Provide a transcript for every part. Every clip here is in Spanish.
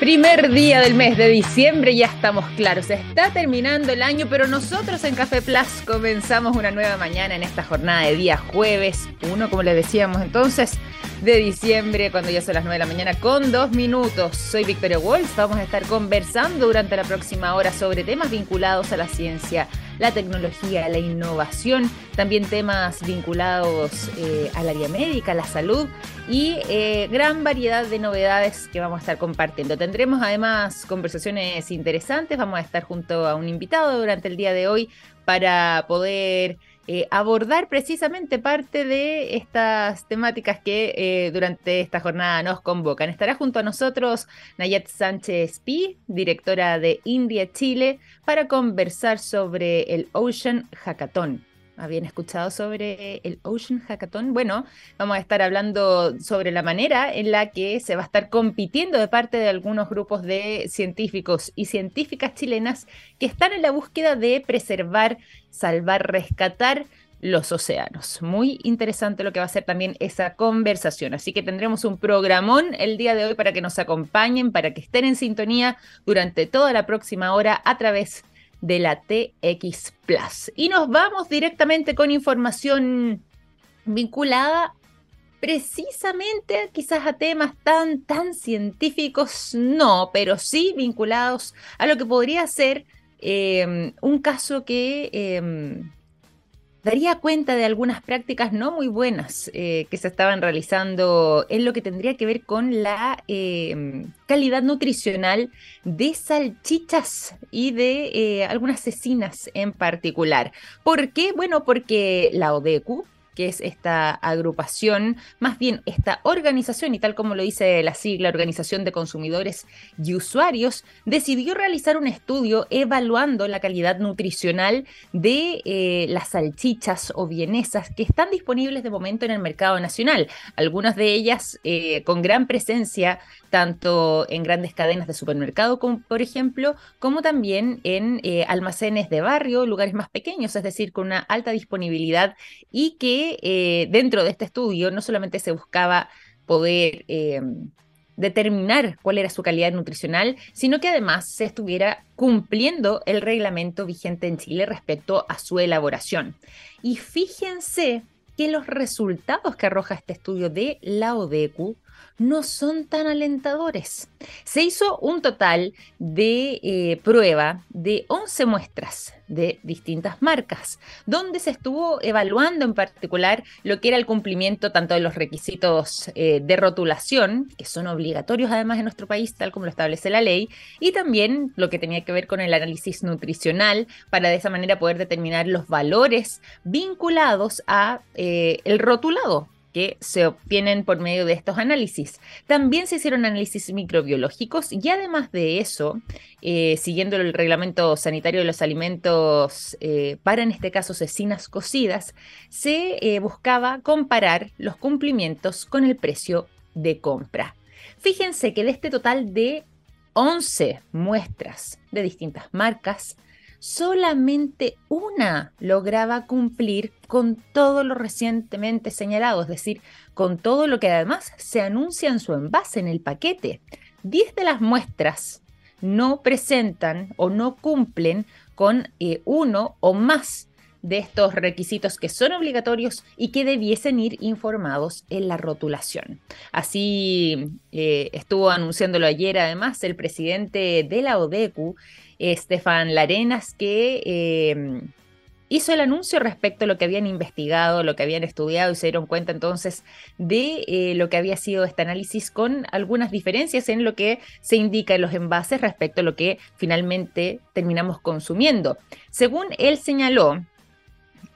Primer día del mes de diciembre, ya estamos claros, está terminando el año, pero nosotros en Café Plus comenzamos una nueva mañana en esta jornada de día jueves, uno como les decíamos entonces, de diciembre, cuando ya son las 9 de la mañana, con dos minutos. Soy Victoria Wolf, vamos a estar conversando durante la próxima hora sobre temas vinculados a la ciencia, la tecnología, la innovación, también temas vinculados eh, al área médica, la salud y eh, gran variedad de novedades que vamos a estar compartiendo. Tendremos además conversaciones interesantes, vamos a estar junto a un invitado durante el día de hoy para poder eh, abordar precisamente parte de estas temáticas que eh, durante esta jornada nos convocan. Estará junto a nosotros Nayat Sánchez Pi, directora de India Chile, para conversar sobre el Ocean Hackathon ¿Habían escuchado sobre el Ocean Hackathon? Bueno, vamos a estar hablando sobre la manera en la que se va a estar compitiendo de parte de algunos grupos de científicos y científicas chilenas que están en la búsqueda de preservar, salvar, rescatar los océanos. Muy interesante lo que va a ser también esa conversación. Así que tendremos un programón el día de hoy para que nos acompañen, para que estén en sintonía durante toda la próxima hora a través de la TX Plus. Y nos vamos directamente con información vinculada precisamente quizás a temas tan, tan científicos, no, pero sí vinculados a lo que podría ser eh, un caso que eh, daría cuenta de algunas prácticas no muy buenas eh, que se estaban realizando en lo que tendría que ver con la eh, calidad nutricional de salchichas y de eh, algunas cecinas en particular. ¿Por qué? Bueno, porque la ODECU, es esta agrupación, más bien esta organización, y tal como lo dice la sigla Organización de Consumidores y Usuarios, decidió realizar un estudio evaluando la calidad nutricional de eh, las salchichas o vienesas que están disponibles de momento en el mercado nacional. Algunas de ellas eh, con gran presencia tanto en grandes cadenas de supermercado, como por ejemplo, como también en eh, almacenes de barrio, lugares más pequeños, es decir, con una alta disponibilidad y que eh, dentro de este estudio no solamente se buscaba poder eh, determinar cuál era su calidad nutricional, sino que además se estuviera cumpliendo el reglamento vigente en Chile respecto a su elaboración. Y fíjense que los resultados que arroja este estudio de la ODECU no son tan alentadores. Se hizo un total de eh, prueba de 11 muestras de distintas marcas, donde se estuvo evaluando en particular lo que era el cumplimiento tanto de los requisitos eh, de rotulación, que son obligatorios además en nuestro país, tal como lo establece la ley, y también lo que tenía que ver con el análisis nutricional, para de esa manera poder determinar los valores vinculados a eh, el rotulado que se obtienen por medio de estos análisis. También se hicieron análisis microbiológicos y además de eso, eh, siguiendo el reglamento sanitario de los alimentos eh, para, en este caso, cecinas cocidas, se eh, buscaba comparar los cumplimientos con el precio de compra. Fíjense que de este total de 11 muestras de distintas marcas, solamente una lograba cumplir con todo lo recientemente señalado, es decir, con todo lo que además se anuncia en su envase, en el paquete. Diez de las muestras no presentan o no cumplen con eh, uno o más de estos requisitos que son obligatorios y que debiesen ir informados en la rotulación. Así eh, estuvo anunciándolo ayer además el presidente de la ODECU, Estefan Larenas, que eh, hizo el anuncio respecto a lo que habían investigado, lo que habían estudiado y se dieron cuenta entonces de eh, lo que había sido este análisis con algunas diferencias en lo que se indica en los envases respecto a lo que finalmente terminamos consumiendo. Según él señaló,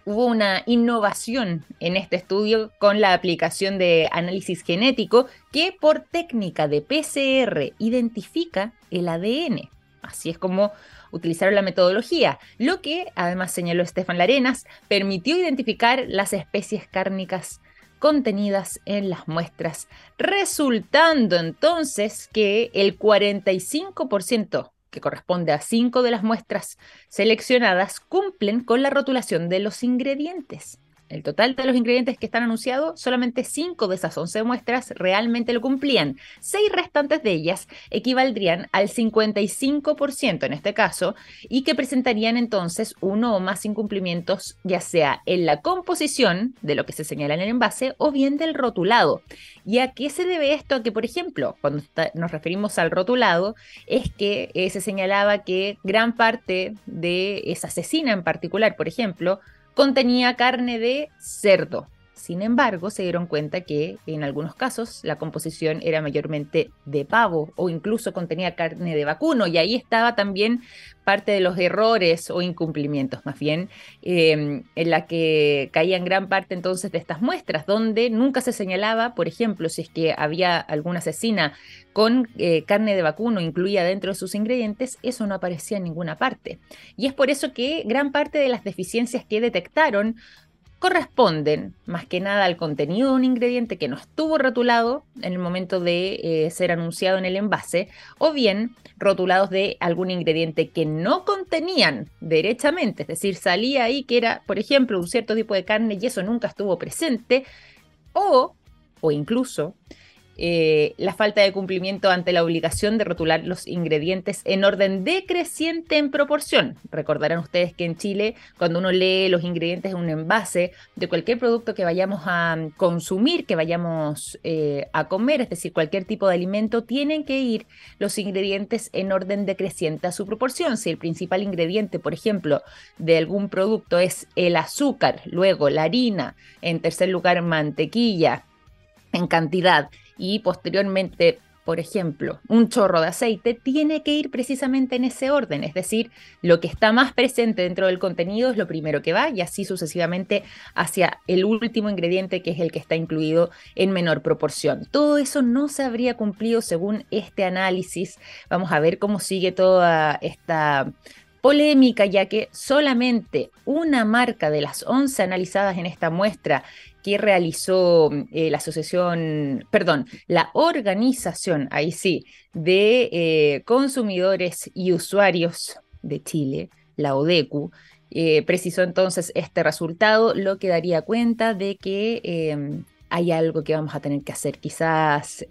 hubo una innovación en este estudio con la aplicación de análisis genético que por técnica de PCR identifica el ADN. Así es como utilizaron la metodología, lo que, además señaló Estefan Larenas, permitió identificar las especies cárnicas contenidas en las muestras, resultando entonces que el 45%, que corresponde a 5 de las muestras seleccionadas, cumplen con la rotulación de los ingredientes. El total de los ingredientes que están anunciados, solamente 5 de esas 11 muestras realmente lo cumplían. 6 restantes de ellas equivaldrían al 55% en este caso y que presentarían entonces uno o más incumplimientos, ya sea en la composición de lo que se señala en el envase o bien del rotulado. ¿Y a qué se debe esto? A que, por ejemplo, cuando nos referimos al rotulado, es que eh, se señalaba que gran parte de esa cecina en particular, por ejemplo, contenía carne de cerdo. Sin embargo, se dieron cuenta que en algunos casos la composición era mayormente de pavo o incluso contenía carne de vacuno y ahí estaba también parte de los errores o incumplimientos, más bien, em, en la que caían gran parte entonces de estas muestras, donde nunca se señalaba, por ejemplo, si es que había alguna asesina con eh, carne de vacuno incluida dentro de sus ingredientes, eso no aparecía en ninguna parte. Y es por eso que gran parte de las deficiencias que detectaron corresponden más que nada al contenido de un ingrediente que no estuvo rotulado en el momento de eh, ser anunciado en el envase, o bien rotulados de algún ingrediente que no contenían derechamente, es decir, salía ahí que era, por ejemplo, un cierto tipo de carne y eso nunca estuvo presente, o, o incluso eh, la falta de cumplimiento ante la obligación de rotular los ingredientes en orden decreciente en proporción. Recordarán ustedes que en Chile, cuando uno lee los ingredientes en un envase de cualquier producto que vayamos a consumir, que vayamos eh, a comer, es decir, cualquier tipo de alimento, tienen que ir los ingredientes en orden decreciente a su proporción. Si el principal ingrediente, por ejemplo, de algún producto es el azúcar, luego la harina, en tercer lugar mantequilla, en cantidad y posteriormente, por ejemplo, un chorro de aceite, tiene que ir precisamente en ese orden, es decir, lo que está más presente dentro del contenido es lo primero que va y así sucesivamente hacia el último ingrediente que es el que está incluido en menor proporción. Todo eso no se habría cumplido según este análisis. Vamos a ver cómo sigue toda esta polémica, ya que solamente una marca de las 11 analizadas en esta muestra que realizó eh, la asociación, perdón, la organización, ahí sí, de eh, consumidores y usuarios de Chile, la ODECU, eh, precisó entonces este resultado, lo que daría cuenta de que em, hay algo que vamos a tener que hacer, quizás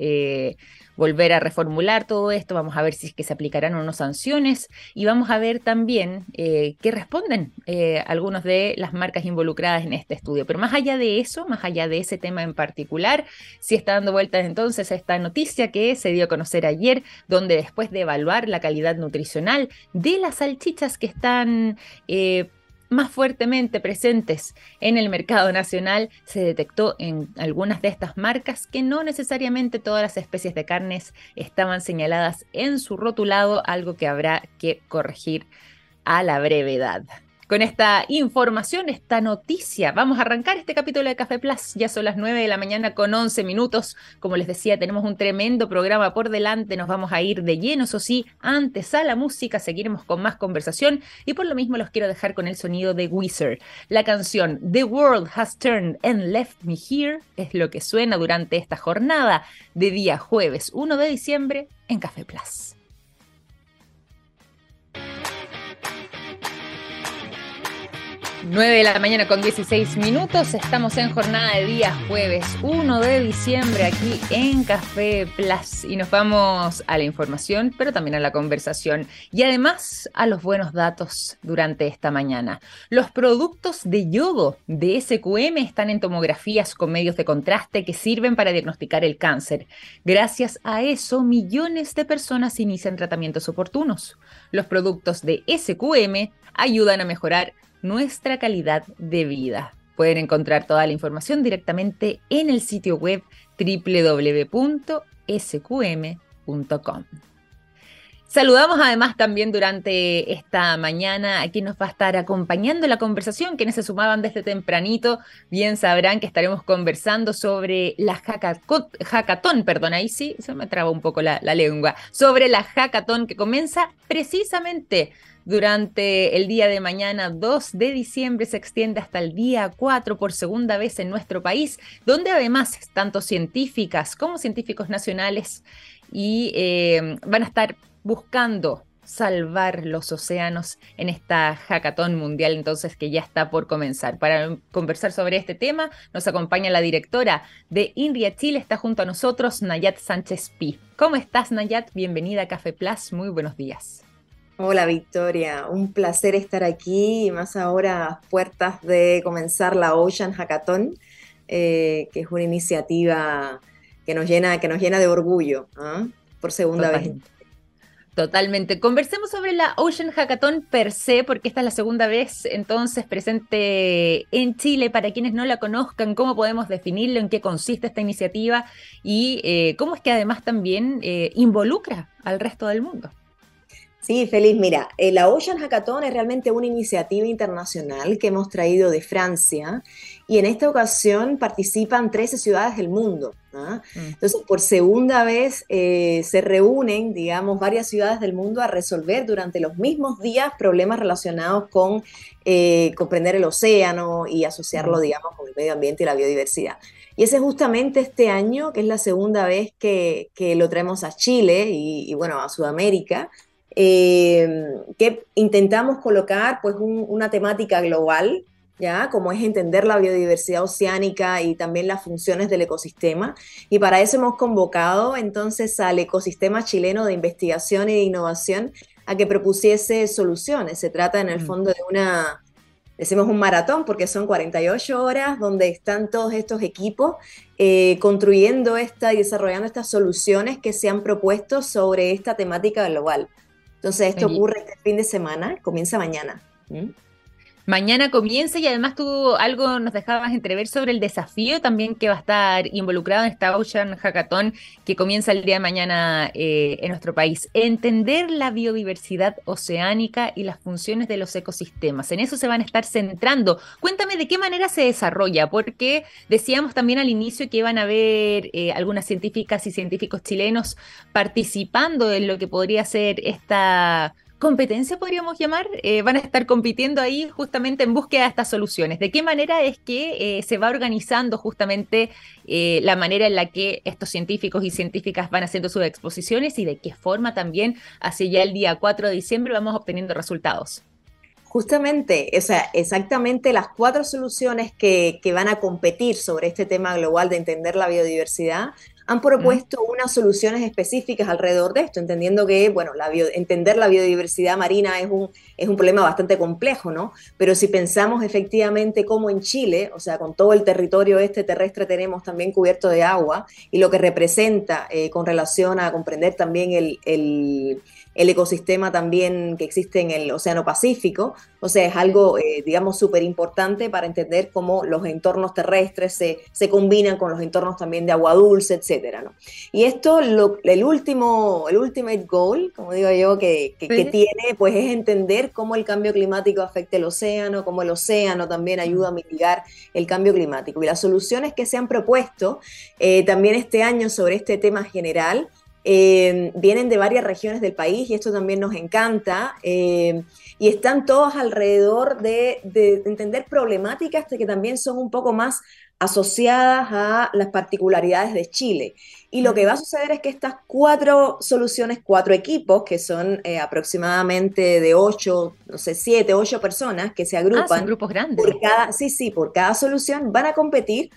volver a reformular todo esto, vamos a ver si es que se aplicarán o no sanciones y vamos a ver también eh, qué responden eh, algunas de las marcas involucradas en este estudio. Pero más allá de eso, más allá de ese tema en particular, sí está dando vueltas entonces esta noticia que se dio a conocer ayer, donde después de evaluar la calidad nutricional de las salchichas que están... Eh, más fuertemente presentes en el mercado nacional, se detectó en algunas de estas marcas que no necesariamente todas las especies de carnes estaban señaladas en su rotulado, algo que habrá que corregir a la brevedad con esta información, esta noticia. Vamos a arrancar este capítulo de Café Plus. Ya son las 9 de la mañana con 11 minutos. Como les decía, tenemos un tremendo programa por delante. Nos vamos a ir de lleno, eso sí, antes a la música. Seguiremos con más conversación y por lo mismo los quiero dejar con el sonido de Wizard. La canción The World Has Turned and Left Me Here es lo que suena durante esta jornada de día jueves 1 de diciembre en Café Plus. 9 de la mañana con 16 minutos. Estamos en jornada de día jueves 1 de diciembre aquí en Café Plus y nos vamos a la información, pero también a la conversación y además a los buenos datos durante esta mañana. Los productos de yodo de SQM están en tomografías con medios de contraste que sirven para diagnosticar el cáncer. Gracias a eso, millones de personas inician tratamientos oportunos. Los productos de SQM ayudan a mejorar nuestra calidad de vida. Pueden encontrar toda la información directamente en el sitio web www.sqm.com. Saludamos además también durante esta mañana a quien nos va a estar acompañando la conversación, quienes se sumaban desde tempranito, bien sabrán que estaremos conversando sobre la hackathon, perdón, ahí sí, se me traba un poco la, la lengua, sobre la hackathon que comienza precisamente durante el día de mañana 2 de diciembre se extiende hasta el día 4 por segunda vez en nuestro país, donde además tanto científicas como científicos nacionales y eh, van a estar buscando salvar los océanos en esta hackathon mundial entonces que ya está por comenzar. Para conversar sobre este tema nos acompaña la directora de INRIA Chile, está junto a nosotros Nayat Sánchez Pi. ¿Cómo estás Nayat? Bienvenida a Café Plus, muy buenos días. Hola Victoria, un placer estar aquí, más ahora a puertas de comenzar la Ocean Hackathon, eh, que es una iniciativa que nos llena, que nos llena de orgullo ¿ah? por segunda vez. Totalmente. Conversemos sobre la Ocean Hackathon per se, porque esta es la segunda vez entonces presente en Chile. Para quienes no la conozcan, ¿cómo podemos definirlo? ¿En qué consiste esta iniciativa? Y eh, cómo es que además también eh, involucra al resto del mundo. Sí, feliz. Mira, eh, la Ocean Hackathon es realmente una iniciativa internacional que hemos traído de Francia y en esta ocasión participan 13 ciudades del mundo. ¿ah? Mm. Entonces, por segunda vez eh, se reúnen, digamos, varias ciudades del mundo a resolver durante los mismos días problemas relacionados con eh, comprender el océano y asociarlo, mm. digamos, con el medio ambiente y la biodiversidad. Y ese es justamente este año, que es la segunda vez que, lo traemos a Chile y, y bueno, a Sudamérica eh, que intentamos colocar pues una temática global, ¿ya? Como es entender la biodiversidad oceánica y también las funciones del ecosistema. Y para eso hemos convocado entonces al ecosistema chileno de investigación y de innovación a que propusiese soluciones. Se trata en el fondo de una, decimos un maratón porque son 48 horas donde están todos estos equipos eh, construyendo esta y desarrollando estas soluciones que se han propuesto sobre esta temática global. Entonces esto ocurre este fin de semana, comienza mañana. Mañana comienza y además tú algo nos dejabas entrever sobre el desafío también que va a estar involucrado en esta Ocean Hackathon que comienza el día de mañana eh, en nuestro país. Entender la biodiversidad oceánica y las funciones de los ecosistemas. En eso se van a estar centrando. Cuéntame de qué manera se desarrolla, porque decíamos también al inicio que iban a haber eh, algunas científicas y científicos chilenos participando en lo que podría ser esta competencia, podríamos llamar, eh, van a estar compitiendo ahí justamente en búsqueda de estas soluciones. ¿De qué manera es que eh, se va organizando justamente eh, la manera en la que estos científicos y científicas van haciendo sus exposiciones y de qué forma también hacia ya el día 4 de diciembre vamos obteniendo resultados? Justamente, o sea, exactamente las cuatro soluciones que, que, van a competir sobre este tema global de entender la biodiversidad han propuesto unas soluciones específicas alrededor de esto, entendiendo que, bueno, la entender la biodiversidad marina es un, es un problema bastante complejo, ¿no? Pero si pensamos efectivamente cómo en Chile, o sea, con todo el territorio este terrestre tenemos también cubierto de agua y lo que representa eh, con relación a comprender también el el ecosistema también que existe en el Océano Pacífico. O sea, es algo, eh, digamos, súper importante para entender cómo los entornos terrestres se, se, combinan con los entornos también de agua dulce, etcétera, ¿no? Y esto, lo, el último, el ultimate goal, como digo yo, que, que, tiene, pues es entender cómo el cambio climático afecta el océano, cómo el océano también ayuda a mitigar el cambio climático. Y las soluciones que se han propuesto eh, también este año sobre este tema general, eh, vienen de varias regiones del país y esto también nos encanta. Eh, y están todos alrededor de, entender problemáticas que también son un poco más asociadas a las particularidades de Chile. Y lo que va a suceder es que estas cuatro soluciones, cuatro equipos, que son eh, aproximadamente de ocho, no sé, siete, ocho personas que se agrupan. Ah, son grupos grandes. Por cada, sí, sí, por cada solución van a competir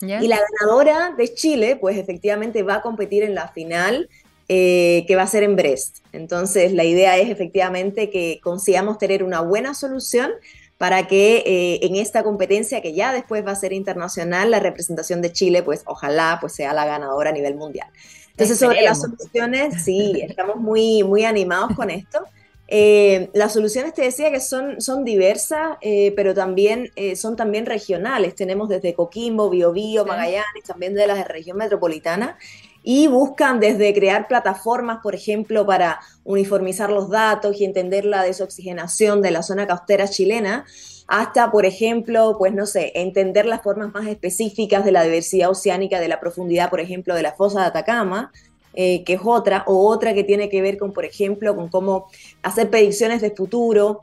y la ganadora de Chile, pues efectivamente va a competir en la final eh, que va a ser en Brest. Entonces, la idea es efectivamente que consigamos tener una buena solución para que eh, en esta competencia que ya después va a ser internacional, la representación de Chile, pues ojalá pues sea la ganadora a nivel mundial. Entonces, sobre las soluciones, sí, estamos muy, muy animados con esto. Eh, las soluciones te decía que son, son diversas, eh, pero también eh, son también regionales. Tenemos desde Coquimbo, Biobío, Magallanes, también de la región metropolitana, y buscan desde crear plataformas, por ejemplo, para uniformizar los datos y entender la desoxigenación de la zona costera chilena, hasta, por ejemplo, pues no sé, entender las formas más específicas de la diversidad oceánica, de la profundidad, por ejemplo, de la fosa de Atacama, eh, que es otra, o otra que tiene que ver con, por ejemplo, con cómo hacer predicciones de futuro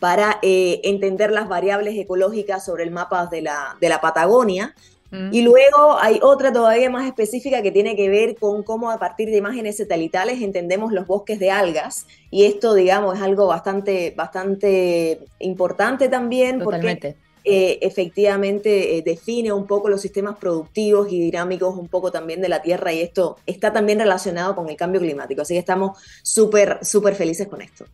para eh, entender las variables ecológicas sobre el mapa de la, de la Patagonia. Mm. Y luego hay otra todavía más específica que tiene que ver con cómo a partir de imágenes satelitales entendemos los bosques de algas. Y esto, digamos, es algo bastante, bastante importante también porque eh, efectivamente eh, define un poco los sistemas productivos y dinámicos un poco también de la Tierra y esto está también relacionado con el cambio climático. Así que estamos súper, súper felices con esto.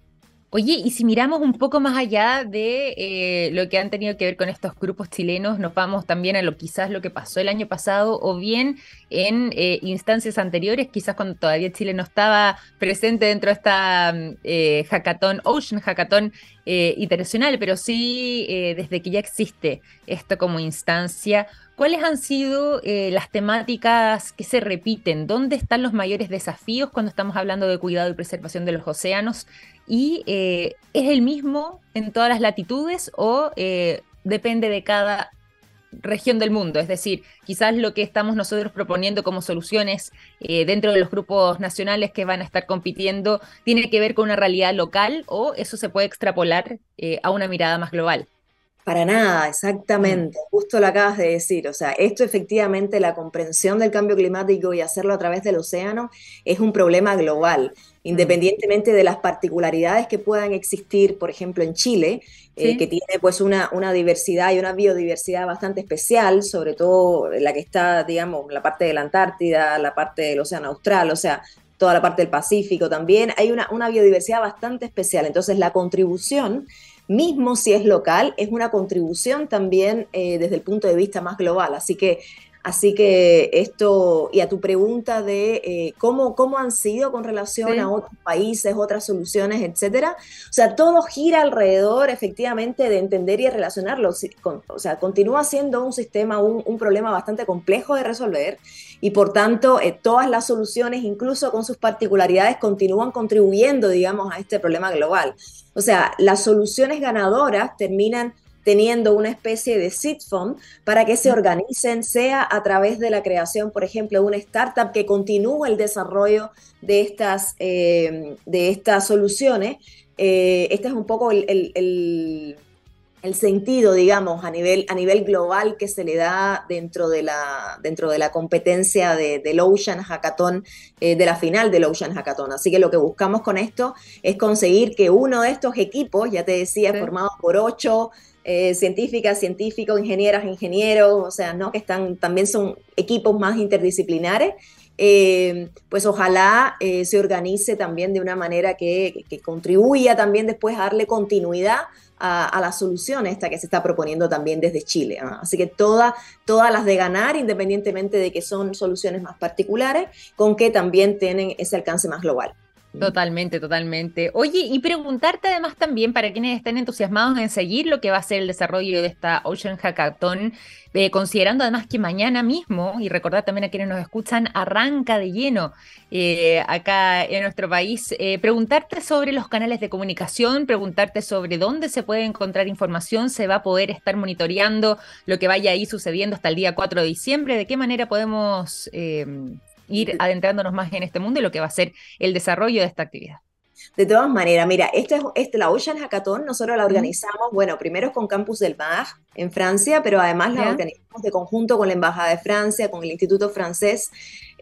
Oye, y si miramos un poco más allá de eh, lo que han tenido que ver con estos grupos chilenos, nos vamos también a lo quizás lo que pasó el año pasado o bien en eh, instancias anteriores, quizás cuando todavía Chile no estaba presente dentro de esta mm, eh, hackathon, Ocean Hackathon internacional, pero sí desde que ya existe esto como instancia. ¿Cuáles han sido las temáticas que se repiten? ¿Dónde están los mayores desafíos cuando estamos hablando de cuidado y preservación de los océanos? Y eh, es el mismo en todas las latitudes o eh, depende de cada región del mundo. Es decir, quizás lo que estamos nosotros proponiendo como soluciones eh, dentro de los grupos nacionales que van a estar compitiendo tiene que ver con una realidad local o eso se puede extrapolar a una mirada más global. Para nada, exactamente, mm. justo lo acabas de decir. O sea, esto efectivamente, la comprensión del cambio climático y hacerlo a través del océano es un problema global, mm. independientemente de las particularidades que puedan existir, por ejemplo, en Chile, eh, que tiene pues una, una, diversidad y una biodiversidad bastante especial, sobre todo la que está, digamos, la parte de la Antártida, la parte del Océano Austral, o sea, toda la parte del Pacífico también, hay una, una biodiversidad bastante especial. Entonces, la contribución mismo si es local, es una contribución también eh, desde el punto de vista más global. Así que, así que esto, y a tu pregunta de eh, cómo, cómo han sido con relación a otros países, otras soluciones, etcétera. O sea, todo gira alrededor efectivamente de entender y relacionarlo. o sea, continúa siendo un sistema, un, un problema bastante complejo de resolver y por tanto eh, todas las soluciones, incluso con sus particularidades, continúan contribuyendo, digamos, a este problema global. O sea, las soluciones ganadoras terminan teniendo una especie de seed fund para que se organicen, sea a través de la creación, por ejemplo, de una startup que continúe el desarrollo de estas, eh, de estas soluciones. Eh, este es un poco el, el sentido, digamos, a nivel, a nivel global que se le da dentro de la, dentro de la competencia de, del Ocean Hackathon, eh, de la final del Ocean Hackathon. Así que lo que buscamos con esto es conseguir que uno de estos equipos, ya te decía, formado por ocho eh, científicas, científicos, ingenieras, ingenieros, o sea, ¿no? que están, también son equipos más interdisciplinares, eh, pues ojalá se organice también de una manera que, contribuya también después a darle continuidad a, la solución esta que se está proponiendo también desde Chile. Así que todas, todas las de ganar, independientemente de que son soluciones más particulares, con que también tienen ese alcance más global. Totalmente, totalmente. Oye, y preguntarte además también para quienes estén entusiasmados en seguir lo que va a ser el desarrollo de esta Ocean Hackathon, eh, considerando además que mañana mismo, y recordar también a quienes nos escuchan, arranca de lleno eh, acá en nuestro país, eh, preguntarte sobre los canales de comunicación, preguntarte sobre dónde se puede encontrar información, se va a poder estar monitoreando lo que vaya ahí sucediendo hasta el día 4 de diciembre, de qué manera podemos ir adentrándonos más en este mundo y lo que va a ser el desarrollo de esta actividad. De todas maneras, mira, esto es, este, la Ocean Hackathon, nosotros la organizamos, bueno, primero con Campus del MAG en Francia, pero además la organizamos de conjunto con la Embajada de Francia, con el Instituto Francés,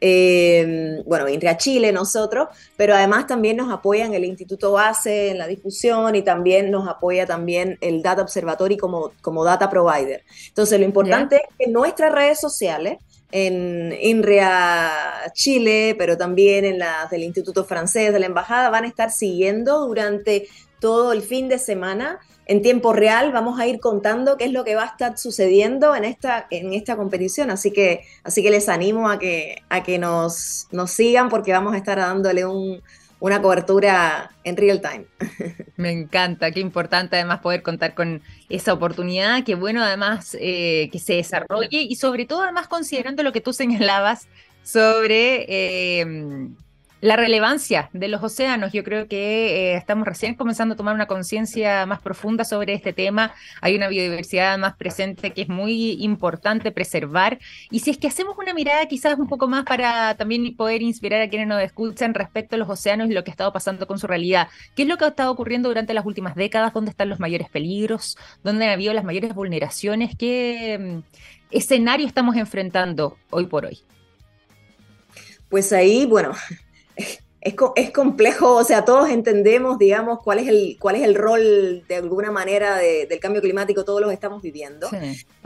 eh, bueno, a Chile nosotros, pero además también nos apoyan el Instituto Base en la difusión y también nos apoya también el Data Observatory como, como Data Provider. Entonces, lo importante es que nuestras redes sociales, en INRIA Chile, pero también en las del Instituto Francés de la Embajada, van a estar siguiendo durante todo el fin de semana en tiempo real. Vamos a ir contando qué es lo que va a estar sucediendo en esta, en esta competición. Así que, así que les animo a que, a que nos, nos sigan porque vamos a estar dándole un, una cobertura en real time. Me encanta, qué importante además poder contar con esa oportunidad, qué bueno además eh, que se desarrolle y sobre todo además considerando lo que tú señalabas sobre eh, La relevancia de los océanos, yo creo que eh, estamos recién comenzando a tomar una conciencia más profunda sobre este tema. Hay una biodiversidad más presente que es muy importante preservar. Y si es que hacemos una mirada quizás un poco más para también poder inspirar a quienes nos escuchan respecto a los océanos y lo que ha estado pasando con su realidad, ¿qué es lo que ha estado ocurriendo durante las últimas décadas? ¿Dónde están los mayores peligros? ¿Dónde han habido las mayores vulneraciones? ¿Qué mm, escenario estamos enfrentando hoy por hoy? Pues ahí, bueno, es, complejo, o sea, todos entendemos, digamos, cuál es el, cuál es el rol de alguna manera del cambio climático, todos los estamos viviendo.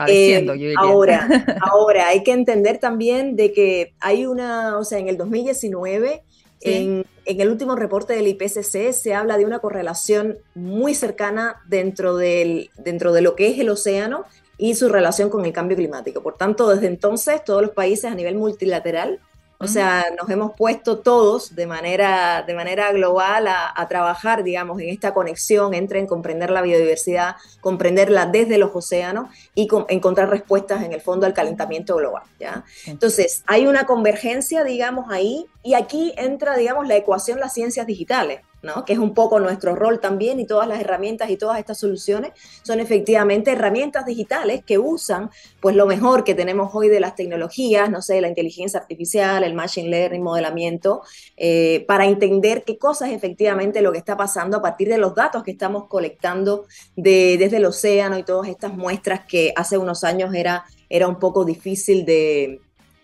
Eh, ahora, ahora, hay que entender también de que hay una, o sea, en el 2019, en, el último reporte del IPCC se habla de una correlación muy cercana dentro, del, dentro de lo que es el océano y su relación con el cambio climático. Por tanto, desde entonces, todos los países a nivel multilateral o sea, nos hemos puesto todos de manera, de manera global a, trabajar, digamos, en esta conexión entre en comprender la biodiversidad, comprenderla desde los océanos y encontrar respuestas en el fondo al calentamiento global. ¿ya? Entonces, hay una convergencia, digamos, ahí, y aquí entra, digamos, la ecuación las ciencias digitales que es un poco nuestro rol también y todas las herramientas y todas estas soluciones son efectivamente herramientas digitales que usan pues lo mejor que tenemos hoy de las tecnologías, no sé, la inteligencia artificial, el machine learning, modelamiento, eh, para entender qué cosas efectivamente lo que está pasando a partir de los datos que estamos colectando desde el océano y todas estas muestras que hace unos años era, era un poco difícil de,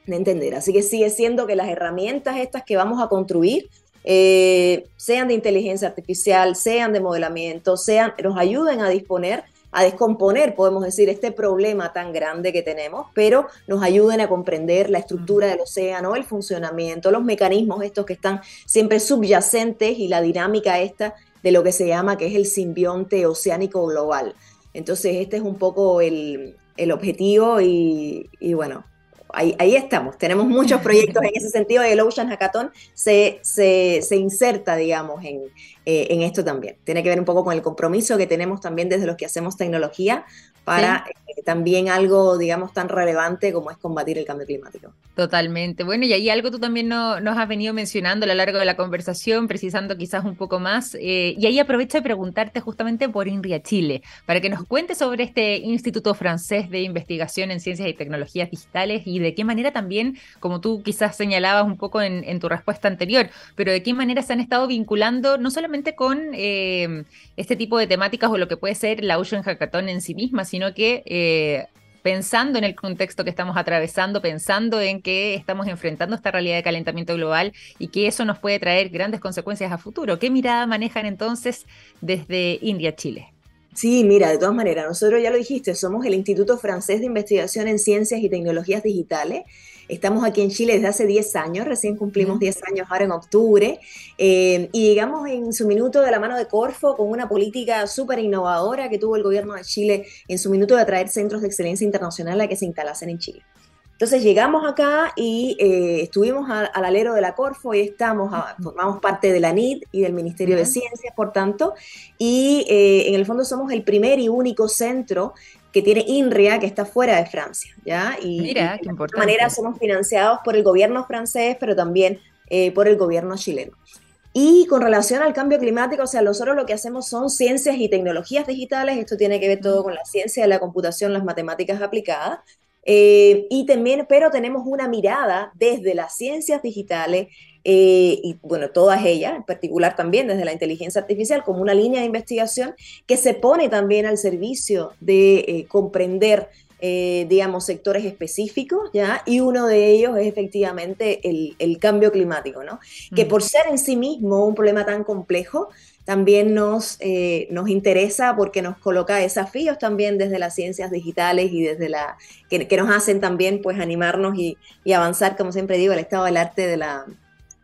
de entender. Así que sigue siendo que las herramientas estas que vamos a construir eh, sean de inteligencia artificial, sean de modelamiento, sean, nos ayuden a disponer, a descomponer, podemos decir, este problema tan grande que tenemos, pero nos ayuden a comprender la estructura del océano, el funcionamiento, los mecanismos estos que están siempre subyacentes y la dinámica esta de lo que se llama que es el simbionte oceánico global. Entonces, este es un poco el, objetivo y, y bueno, ahí, estamos. Tenemos muchos proyectos en ese sentido y el Ocean Hackathon se, se, se inserta, digamos, en, eh, en esto también. Tiene que ver un poco con el compromiso que tenemos también desde los que hacemos tecnología para eh, también algo, digamos, tan relevante como es combatir el cambio climático. Totalmente. Bueno, y ahí algo tú también no, nos has venido mencionando a lo largo de la conversación, precisando quizás un poco más. Eh, y ahí aprovecho de preguntarte justamente por INRIA Chile, para que nos cuentes sobre este Instituto Francés de Investigación en Ciencias y Tecnologías Digitales y de qué manera también, como tú quizás señalabas un poco en, en tu respuesta anterior, pero de qué manera se han estado vinculando no solamente con eh, este tipo de temáticas o lo que puede ser la Ocean Hackathon en sí misma, sino que eh, pensando en el contexto que estamos atravesando, pensando en que estamos enfrentando esta realidad de calentamiento global y que eso nos puede traer grandes consecuencias a futuro. ¿Qué mirada manejan entonces desde India, Chile? Sí, mira, de todas maneras, nosotros ya lo dijiste, somos el Instituto Francés de Investigación en Ciencias y Tecnologías Digitales Estamos aquí en Chile desde hace 10 años, recién cumplimos 10 años ahora en octubre, eh, y llegamos en su minuto de la mano de Corfo con una política súper innovadora que tuvo el gobierno de Chile en su minuto de atraer centros de excelencia internacional a que se instalasen en Chile. Entonces llegamos acá y eh, estuvimos al alero de la Corfo y estamos, formamos parte de la NID y del Ministerio de Ciencias, por tanto, y eh, en el fondo somos el primer y único centro que tiene INRIA, que está fuera de Francia, ¿ya? Y, Mira, de alguna manera somos financiados por el gobierno francés, pero también eh, por el gobierno chileno. Y con relación al cambio climático, o sea, nosotros lo que hacemos son ciencias y tecnologías digitales, esto tiene que ver todo con la ciencia de la computación, las matemáticas aplicadas, eh, y también, pero tenemos una mirada desde las ciencias digitales eh, y bueno, todas ellas, en particular también desde la inteligencia artificial, como una línea de investigación que se pone también al servicio de eh, comprender, eh, digamos, sectores específicos, ¿ya? Y uno de ellos es efectivamente el, cambio climático, ¿no? Que mm. por ser en sí mismo un problema tan complejo, también nos, nos interesa porque nos coloca desafíos también desde las ciencias digitales y desde la que, nos hacen también pues animarnos y, y, avanzar, como siempre digo, el estado del arte de la,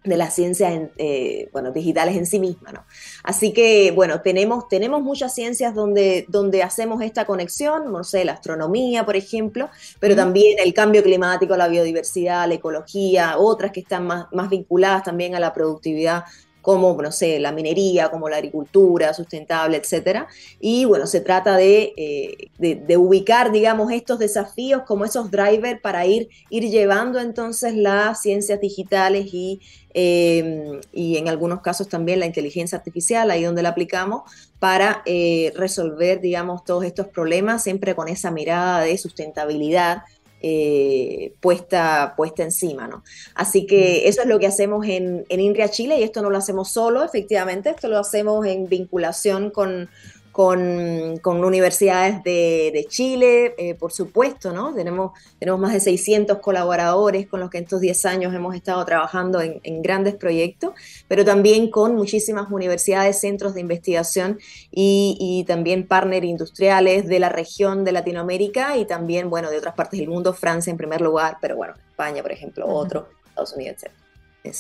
de las ciencias eh, bueno, digitales en sí misma. ¿no? Así que, bueno, tenemos, tenemos muchas ciencias donde, donde hacemos esta conexión, no sé, la astronomía, por ejemplo, pero también el cambio climático, la biodiversidad, la ecología, otras que están más, más vinculadas también a la productividad como, no sé, la minería, como la agricultura sustentable, etcétera. Y bueno, se trata de, eh, de, ubicar, digamos, estos desafíos como esos drivers para ir, ir llevando entonces las ciencias digitales y, eh, y en algunos casos también la inteligencia artificial, ahí donde la aplicamos, para eh, resolver, digamos, todos estos problemas, siempre con esa mirada de sustentabilidad eh, puesta, puesta encima, ¿no? Así que eso es lo que hacemos en, en INRIA Chile y esto no lo hacemos solo, efectivamente, esto lo hacemos en vinculación con con, universidades de, Chile, eh, por supuesto, ¿no? Tenemos, tenemos más de 600 colaboradores con los que en estos 10 años hemos estado trabajando en, grandes proyectos, pero también con muchísimas universidades, centros de investigación y, también partners industriales de la región de Latinoamérica y también, bueno, de otras partes del mundo, Francia en primer lugar, pero bueno, España, por ejemplo, otro, Estados Unidos, etc.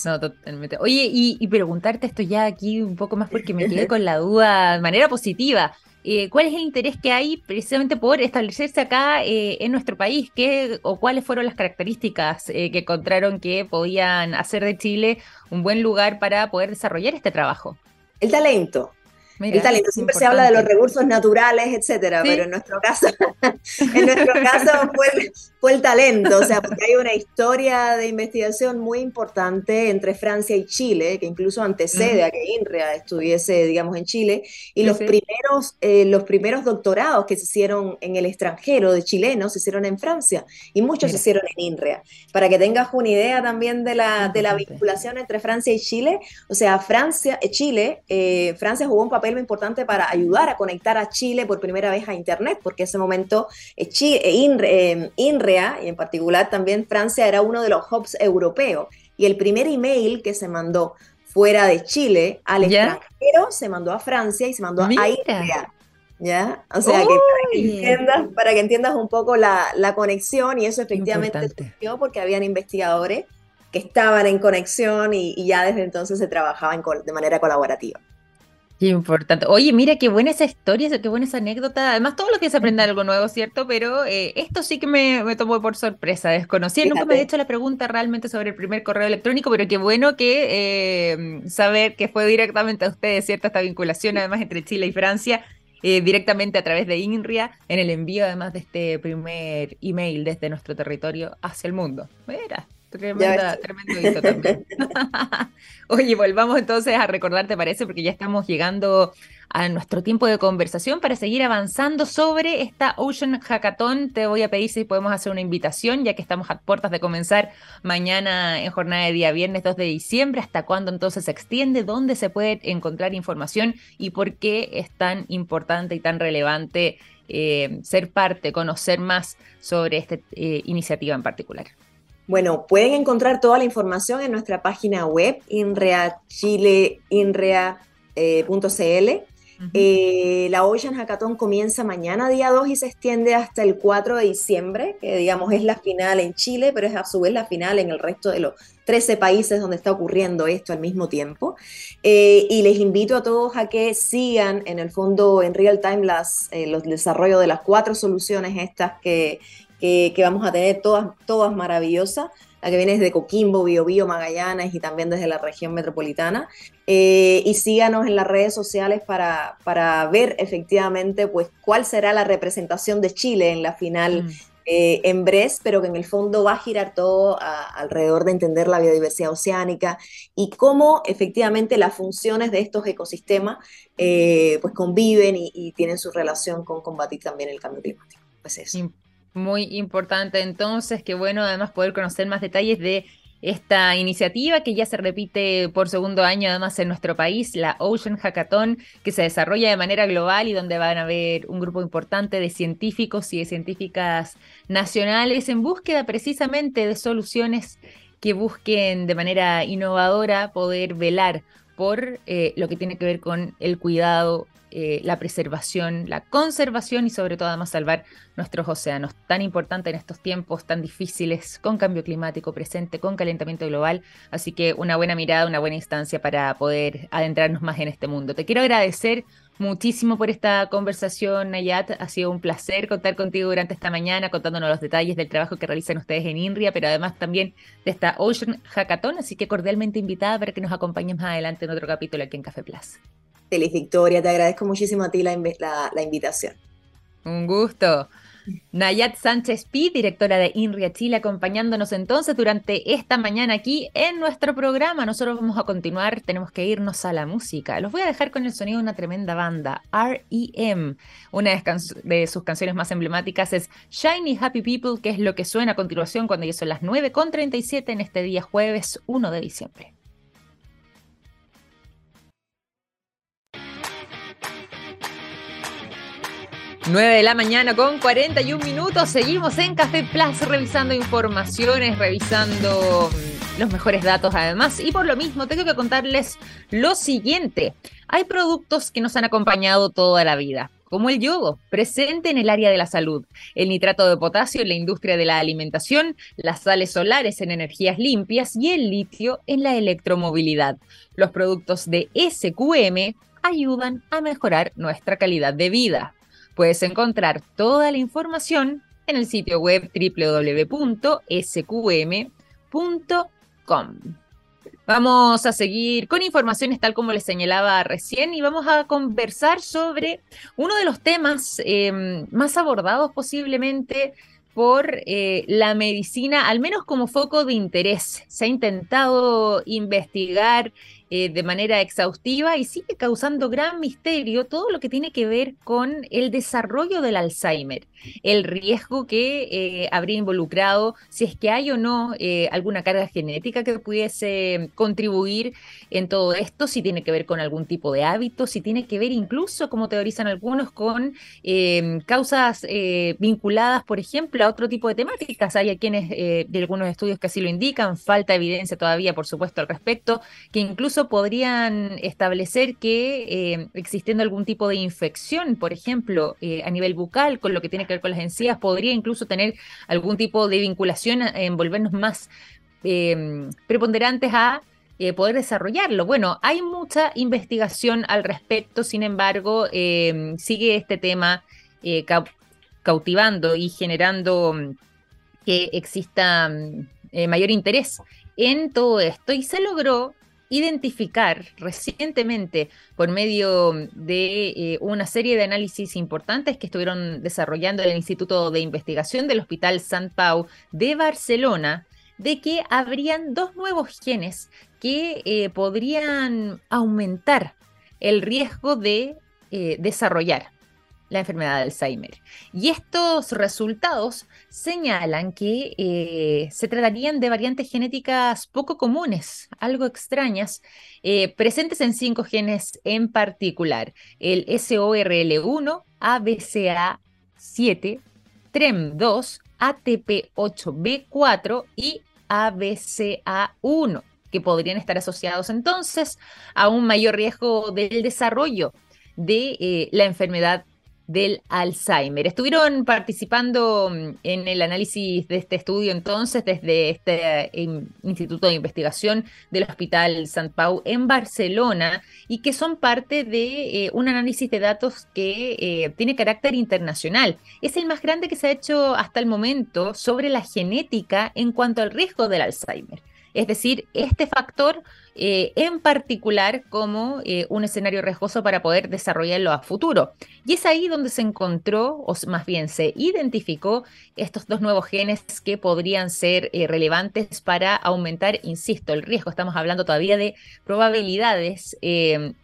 No, totalmente. Oye, y, preguntarte esto ya aquí un poco más porque me quedé con la duda de manera positiva. Eh, ¿Cuál es el interés que hay precisamente por establecerse acá eh, en nuestro país? ¿Qué, ¿O cuáles fueron las características eh, que encontraron que podían hacer de Chile un buen lugar para poder desarrollar este trabajo? El talento, el talento. Siempre se habla de los recursos naturales, etcétera, pero en nuestro caso, en nuestro caso fue, el talento, o sea, porque hay una historia de investigación muy importante entre Francia y Chile, que incluso antecede a que INREA estuviese, digamos, en Chile, y los primeros, eh, los primeros doctorados que se hicieron en el extranjero de chilenos se hicieron en Francia, y muchos se hicieron en INREA. Para que tengas una idea también de la, de la vinculación entre Francia y Chile, o sea, Francia, eh, Chile, eh, Francia jugó un papel muy importante para ayudar a conectar a Chile por primera vez a Internet, porque en ese momento eh, eh, INREA, y en particular también Francia, era uno de los hubs europeos. Y el primer email que se mandó fuera de Chile al extranjero se mandó a Francia y se mandó a INREA. ¿Ya? O sea, para, que entiendas, un poco la, conexión y eso efectivamente surgió porque habían investigadores que estaban en conexión y, ya desde entonces se trabajaba de manera colaborativa. Qué importante. Oye, mira qué buena esa historia, qué buena esa anécdota. Además, todos los días se aprende algo nuevo, ¿cierto? Pero eh, esto sí que me, me, tomó por sorpresa, desconocía. Nunca me he hecho la pregunta realmente sobre el primer correo electrónico, pero qué bueno que eh, saber que fue directamente a ustedes, ¿cierto? Esta vinculación, además, entre Chile y Francia. Eh, directamente a través de INRIA en el envío además de este primer email desde nuestro territorio hacia el mundo. Mira, Tremenda, tremendo hito también. Oye, volvamos entonces a recordar, ¿te parece? Porque ya estamos llegando a nuestro tiempo de conversación para seguir avanzando sobre esta Ocean Hackathon. Te voy a pedir si podemos hacer una invitación, ya que estamos a puertas de comenzar mañana en jornada de día viernes 2 de diciembre. ¿Hasta cuándo entonces se extiende? ¿Dónde se puede encontrar información? ¿Y por qué es tan importante y tan relevante eh, ser parte, conocer más sobre esta eh, iniciativa en particular? Bueno, pueden encontrar toda la información en nuestra página web, inreachile.cl. Eh, eh, la Ocean Hackathon comienza mañana, día 2, y se extiende hasta el 4 de diciembre, que digamos es la final en Chile, pero es a su vez la final en el resto de los 13 países donde está ocurriendo esto al mismo tiempo. Eh, y les invito a todos a que sigan en el fondo en real time las, los desarrollo de las cuatro soluciones estas que, que, vamos a tener todas, todas maravillosas. La que viene desde Coquimbo, Biobío, Magallanes y también desde la región metropolitana. Eh, y síganos en las redes sociales para, para, ver efectivamente pues, cuál será la representación de Chile en la final mm. eh, en Brest, pero que en el fondo va a girar todo alrededor de entender la biodiversidad oceánica y cómo efectivamente las funciones de estos ecosistemas eh, pues conviven y, y, tienen su relación con combatir también el cambio climático. Pues eso. Muy importante entonces, que bueno además poder conocer más detalles de esta iniciativa que ya se repite por segundo año además en nuestro país, la Ocean Hackathon, que se desarrolla de manera global y donde van a haber un grupo importante de científicos y de científicas nacionales en búsqueda precisamente de soluciones que busquen de manera innovadora poder velar por eh, lo que tiene que ver con el cuidado eh, la preservación, la conservación y sobre todo además salvar nuestros océanos, tan importante en estos tiempos tan difíciles, con cambio climático presente, con calentamiento global. Así que una buena mirada, una buena instancia para poder adentrarnos más en este mundo. Te quiero agradecer muchísimo por esta conversación, Nayat. Ha sido un placer contar contigo durante esta mañana, contándonos los detalles del trabajo que realizan ustedes en INRIA, pero además también de esta Ocean Hackathon. Así que cordialmente invitada para que nos acompañes más adelante en otro capítulo aquí en Café Plus. Feliz Victoria, te agradezco muchísimo a ti la, la invitación. Un gusto. Nayat Sánchez Pi, directora de INRIA Chile, acompañándonos entonces durante esta mañana aquí en nuestro programa. Nosotros vamos a continuar, tenemos que irnos a la música. Los voy a dejar con el sonido de una tremenda banda, REM. Una de, sus canciones más emblemáticas es Shiny Happy People, que es lo que suena a continuación cuando ya son las 9.37 en este día jueves 1 de diciembre. 9 de la mañana con 41 minutos. Seguimos en Café Plus revisando informaciones, revisando mm, los mejores datos además. Y por lo mismo tengo que contarles lo siguiente. Hay productos que nos han acompañado toda la vida como el yodo, presente en el área de la salud, el nitrato de potasio en la industria de la alimentación, las sales solares en energías limpias y el litio en la electromovilidad. Los productos de SQM ayudan a mejorar nuestra calidad de vida. Puedes encontrar toda la información en el sitio web www.sqm.com. Vamos a seguir con informaciones tal como les señalaba recién y vamos a conversar sobre uno de los temas em, más abordados posiblemente por eh, la medicina, al menos como foco de interés. Se ha intentado investigar eh, de manera exhaustiva y sigue causando gran misterio todo lo que tiene que ver con el desarrollo del Alzheimer, el riesgo que eh, habría involucrado, si es que hay o no eh, alguna carga genética que pudiese contribuir en todo esto, si tiene que ver con algún tipo de hábito, si tiene que ver incluso, como teorizan algunos, con causas vinculadas, por ejemplo, a otro tipo de temáticas. Hay quienes de algunos estudios que así lo indican, falta evidencia todavía, por supuesto, al respecto, que incluso podrían establecer que eh, existiendo algún tipo de infección, por ejemplo, eh, a nivel bucal, con lo que tiene que ver con las encías, podría incluso tener algún tipo de vinculación en volvernos más em, preponderantes a eh, poder desarrollarlo. Bueno, hay mucha investigación al respecto, sin embargo, em, sigue este tema cautivando y generando mm, que exista mm, mayor interés en todo esto y se logró identificar recientemente por medio de eh, una serie de análisis importantes que estuvieron desarrollando el Instituto de Investigación del Hospital Sant Pau de Barcelona, de que habrían dos nuevos genes que eh, podrían aumentar el riesgo de eh, desarrollar la enfermedad de Alzheimer. Y estos resultados señalan que eh, se tratarían de variantes genéticas poco comunes, algo extrañas, eh, presentes en cinco genes en particular, el SORL1, ABCA7, TREM2, ATP8B4 y ABCA1 que podrían estar asociados entonces a un mayor riesgo del desarrollo de eh, la enfermedad del Alzheimer. Estuvieron participando mm, en el análisis de este estudio entonces desde este em, Instituto de Investigación del Hospital Sant Pau en Barcelona y que son parte de eh, un análisis de datos que eh, tiene carácter internacional. Es el más grande que se ha hecho hasta el momento sobre la genética en cuanto al riesgo del Alzheimer. Es decir, este factor eh, en particular como eh, un escenario riesgoso para poder desarrollarlo a futuro. Y es ahí donde se encontró, o más bien se identificó, estos dos nuevos genes que podrían ser eh, relevantes para aumentar, insisto, el riesgo. Estamos hablando todavía de probabilidades del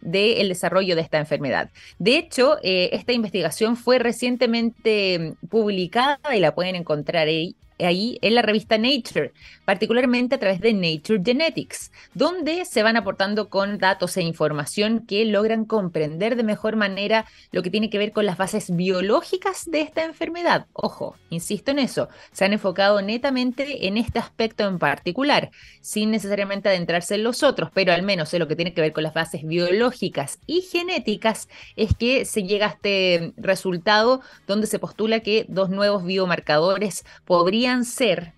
desarrollo de esta enfermedad. De hecho, esta investigación fue recientemente publicada y la pueden encontrar ahí ahí en la revista Nature, particularmente a través de Nature Genetics, donde se van aportando con datos e información que logran comprender de mejor manera lo que tiene que ver con las bases biológicas de esta enfermedad. Ojo, insisto en eso, se han enfocado netamente en este aspecto en particular, sin necesariamente adentrarse en los otros, pero al menos en lo que tiene que ver con las bases biológicas y genéticas es que se llega a este resultado donde se postula que dos nuevos biomarcadores podrían ser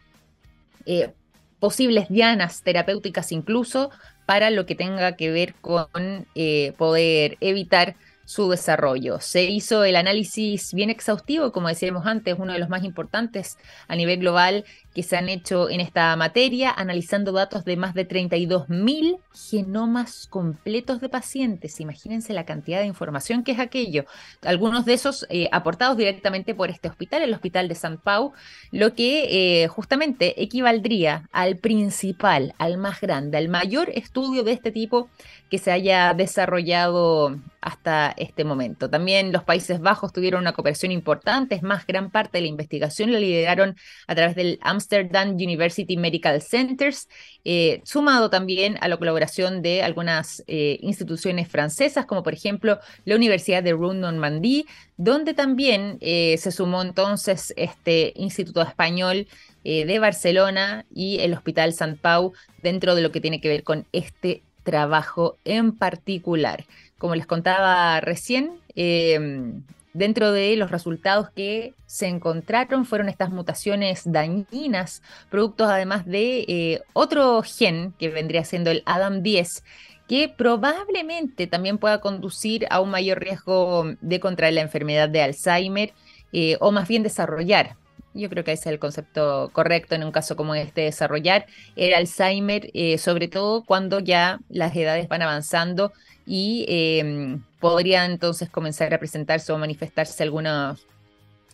eh, posibles dianas terapéuticas incluso para lo que tenga que ver con eh, poder evitar su desarrollo. Se hizo el análisis bien exhaustivo, como decíamos antes, uno de los más importantes a nivel global que se han hecho en esta materia, analizando datos de más de 32.000 genomas completos de pacientes. Imagínense la cantidad de información que es aquello. Algunos de esos eh, aportados directamente por este hospital, el Hospital de San Pau, lo que eh, justamente equivaldría al principal, al más grande, al mayor estudio de este tipo que se haya desarrollado hasta este momento. También los Países Bajos tuvieron una cooperación importante, es más, gran parte de la investigación la lideraron a través del Amsterdam University Medical Centers, eh, sumado también a la colaboración de algunas eh, instituciones francesas, como por ejemplo la Universidad de Rouen-Normandie, donde también eh, se sumó entonces este Instituto Español de Barcelona y el Hospital San Pau dentro de lo que tiene que ver con este trabajo en particular. Como les contaba recién, em, Dentro de los resultados que se encontraron fueron estas mutaciones dañinas, productos además de eh, otro gen que vendría siendo el ADAM10, que probablemente también pueda conducir a un mayor riesgo de contraer la enfermedad de Alzheimer eh, o más bien desarrollar. Yo creo que ese es el concepto correcto en un caso como este, desarrollar el Alzheimer, eh, sobre todo cuando ya las edades van avanzando y em, podría entonces comenzar a presentarse o manifestarse alguna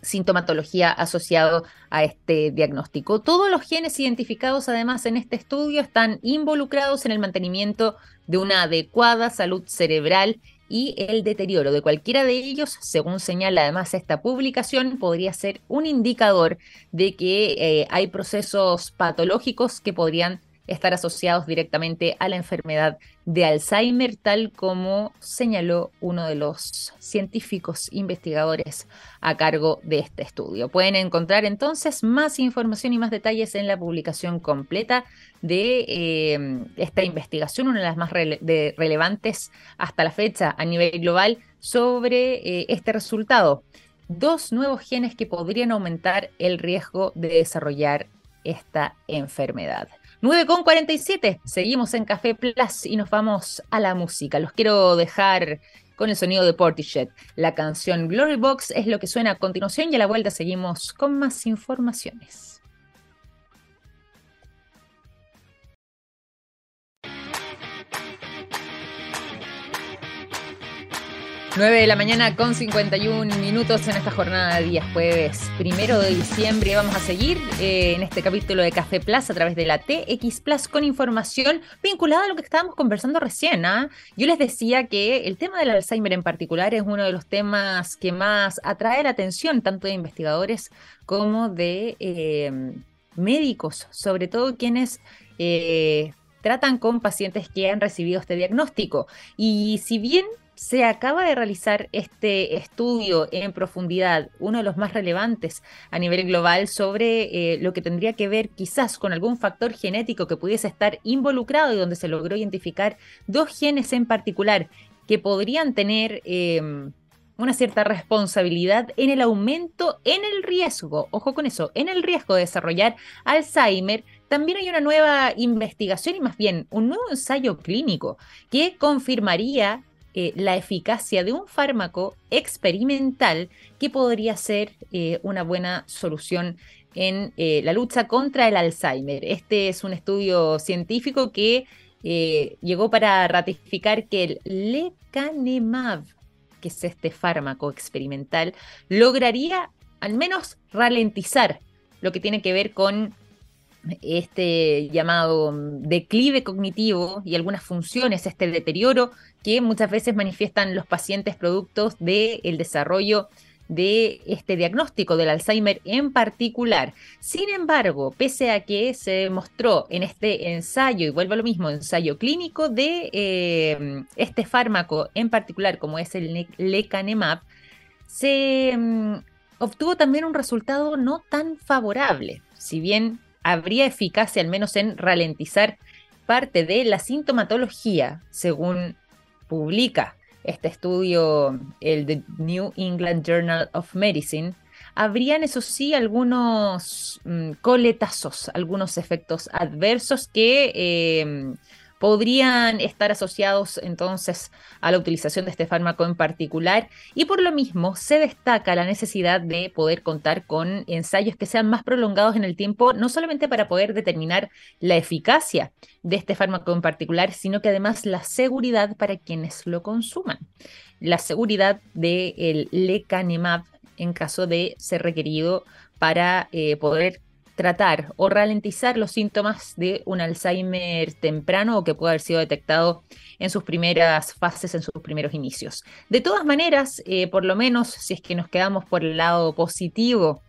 sintomatología asociado a este diagnóstico. Todos los genes identificados además en este estudio están involucrados en el mantenimiento de una adecuada salud cerebral y el deterioro de cualquiera de ellos, según señala además esta publicación, podría ser un indicador de que eh, hay procesos patológicos que podrían estar asociados directamente a la enfermedad de Alzheimer, tal como señaló uno de los científicos investigadores a cargo de este estudio. Pueden encontrar entonces más información y más detalles en la publicación completa de eh, esta investigación, una de las más relevantes hasta la fecha a nivel global sobre eh, este resultado. Dos nuevos genes que podrían aumentar el riesgo de desarrollar esta enfermedad. 9 con 47, seguimos en Café Plus y nos vamos a la música. Los quiero dejar con el sonido de Portishead. La canción Glory Box es lo que suena a continuación y a la vuelta seguimos con más informaciones. 9 de la mañana con 51 minutos en esta jornada de día jueves primero de diciembre. Vamos a seguir eh, en este capítulo de Café Plus a través de la TX Plus con información vinculada a lo que estábamos conversando recién. ¿ah? Yo les decía que el tema del Alzheimer en particular es uno de los temas que más atrae la atención tanto de investigadores como de eh, médicos, sobre todo quienes... Eh, tratan con pacientes que han recibido este diagnóstico. Y si bien se acaba de realizar este estudio en profundidad, uno de los más relevantes a nivel global, sobre eh, lo que tendría que ver quizás con algún factor genético que pudiese estar involucrado y donde se logró identificar dos genes en particular que podrían tener em, una cierta responsabilidad en el aumento en el riesgo, ojo con eso, en el riesgo de desarrollar Alzheimer, también hay una nueva investigación y más bien un nuevo ensayo clínico que confirmaría eh, la eficacia de un fármaco experimental que podría ser eh, una buena solución en eh, la lucha contra el Alzheimer. Este es un estudio científico que llegó para ratificar que el lecanemab, que es este fármaco experimental, lograría al menos ralentizar lo que tiene que ver con este llamado declive cognitivo y algunas funciones, este deterioro que muchas veces manifiestan los pacientes productos del desarrollo de este diagnóstico del Alzheimer en particular. Sin embargo, pese a que se demostró en este ensayo, y vuelvo a lo mismo, ensayo clínico de eh, este fármaco en particular, como es el lecanemab, se mm, obtuvo también un resultado no tan favorable. Si bien habría eficacia al menos en ralentizar parte de la sintomatología, según publica este estudio, el de New England Journal of Medicine, habrían, eso sí, algunos mm, coletazos, algunos efectos adversos que eh, podrían estar asociados entonces a la utilización de este fármaco en particular y por lo mismo se destaca la necesidad de poder contar con ensayos que sean más prolongados en el tiempo, no solamente para poder determinar la eficacia de este fármaco en particular, sino que además la seguridad para quienes lo consuman. La seguridad del lecanemab en caso de ser requerido para eh, poder tratar o ralentizar los síntomas de un Alzheimer temprano o que pueda haber sido detectado en sus primeras fases, en sus primeros inicios. De todas maneras, eh, por lo menos si es que nos quedamos por el lado positivo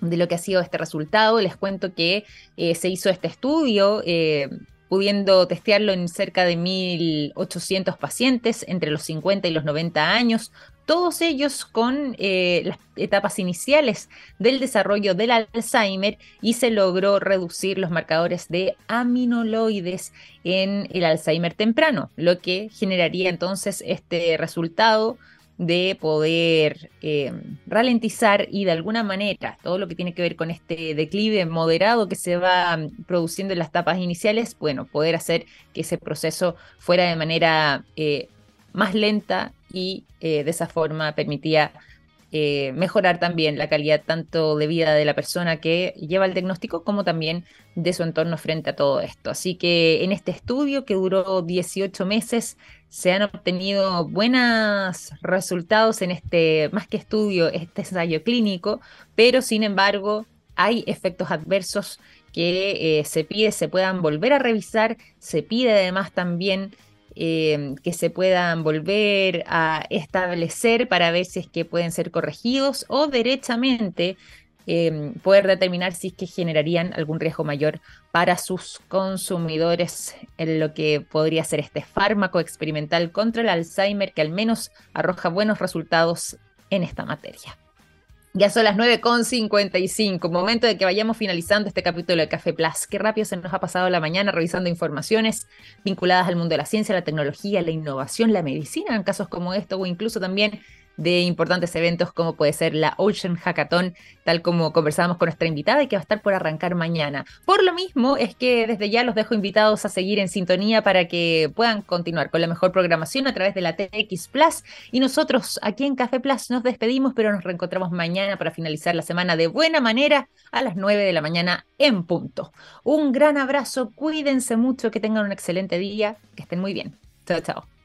de lo que ha sido este resultado, les cuento que eh, se hizo este estudio. Eh, pudiendo testearlo en cerca de 1.800 pacientes entre los 50 y los 90 años, todos ellos con eh, las etapas iniciales del desarrollo del Alzheimer y se logró reducir los marcadores de aminoloides en el Alzheimer temprano, lo que generaría entonces este resultado de poder eh, ralentizar y de alguna manera todo lo que tiene que ver con este declive moderado que se va mm, produciendo en las etapas iniciales, bueno, poder hacer que ese proceso fuera de manera eh, más lenta y eh, de esa forma permitía eh, mejorar también la calidad tanto de vida de la persona que lleva el diagnóstico como también de su entorno frente a todo esto. Así que en este estudio que duró 18 meses se han obtenido buenos resultados en este, más que estudio, este ensayo clínico, pero sin embargo hay efectos adversos que eh, se pide se puedan volver a revisar, se pide además también Em, que se puedan volver a establecer para ver si es que pueden ser corregidos o derechamente em, poder determinar si es que generarían algún riesgo mayor para sus consumidores en lo que podría ser este fármaco experimental contra el Alzheimer que al menos arroja buenos resultados en esta materia. Ya son las 9.55, momento de que vayamos finalizando este capítulo de Café Plus. Qué rápido se nos ha pasado la mañana revisando informaciones vinculadas al mundo de la ciencia, la tecnología, la innovación, la medicina en casos como esto o incluso también de importantes eventos como puede ser la Ocean Hackathon, tal como conversábamos con nuestra invitada y que va a estar por arrancar mañana. Por lo mismo es que desde ya los dejo invitados a seguir en sintonía para que puedan continuar con la mejor programación a través de la TX Plus y nosotros aquí en Café Plus nos despedimos, pero nos reencontramos mañana para finalizar la semana de buena manera a las 9 de la mañana en punto. Un gran abrazo, cuídense mucho, que tengan un excelente día, que estén muy bien. Chao, chao.